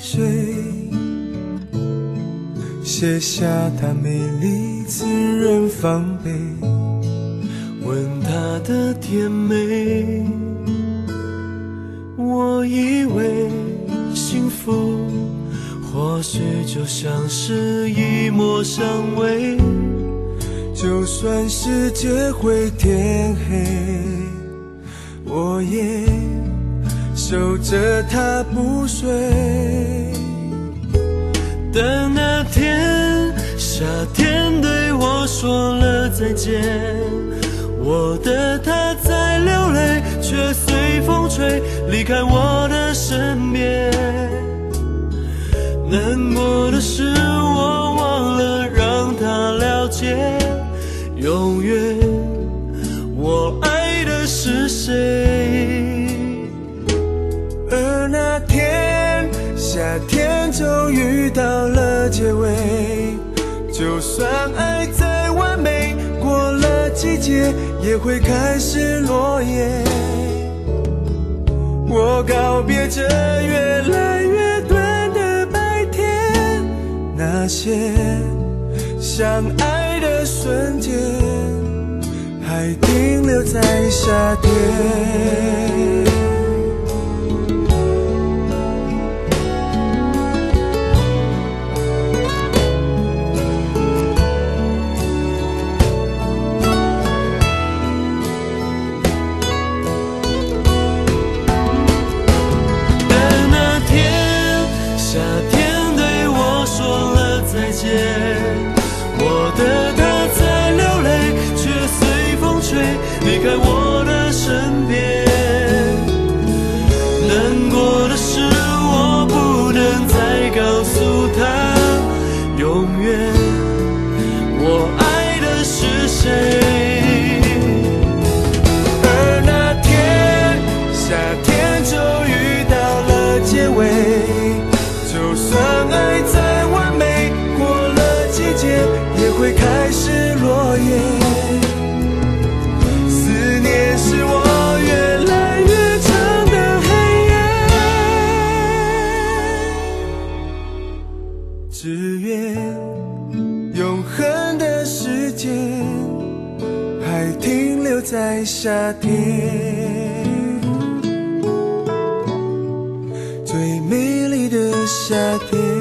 水，写下她美丽滋润防备，吻她的甜美。我以为幸福或许就像是一抹香味，就算世界会天黑，我也守着他不睡。等那天夏天对我说了再见，我的他在流泪，却随风吹离开我的身边。难过的是我忘了让他了解，永远我爱的是谁。夏天终于到了结尾，就算爱再完美，过了季节也会开始落叶。我告别这越来越短的白天，那些相爱的瞬间，还停留在夏天。只愿永恒的时间。还停留在夏天，最美丽的夏天。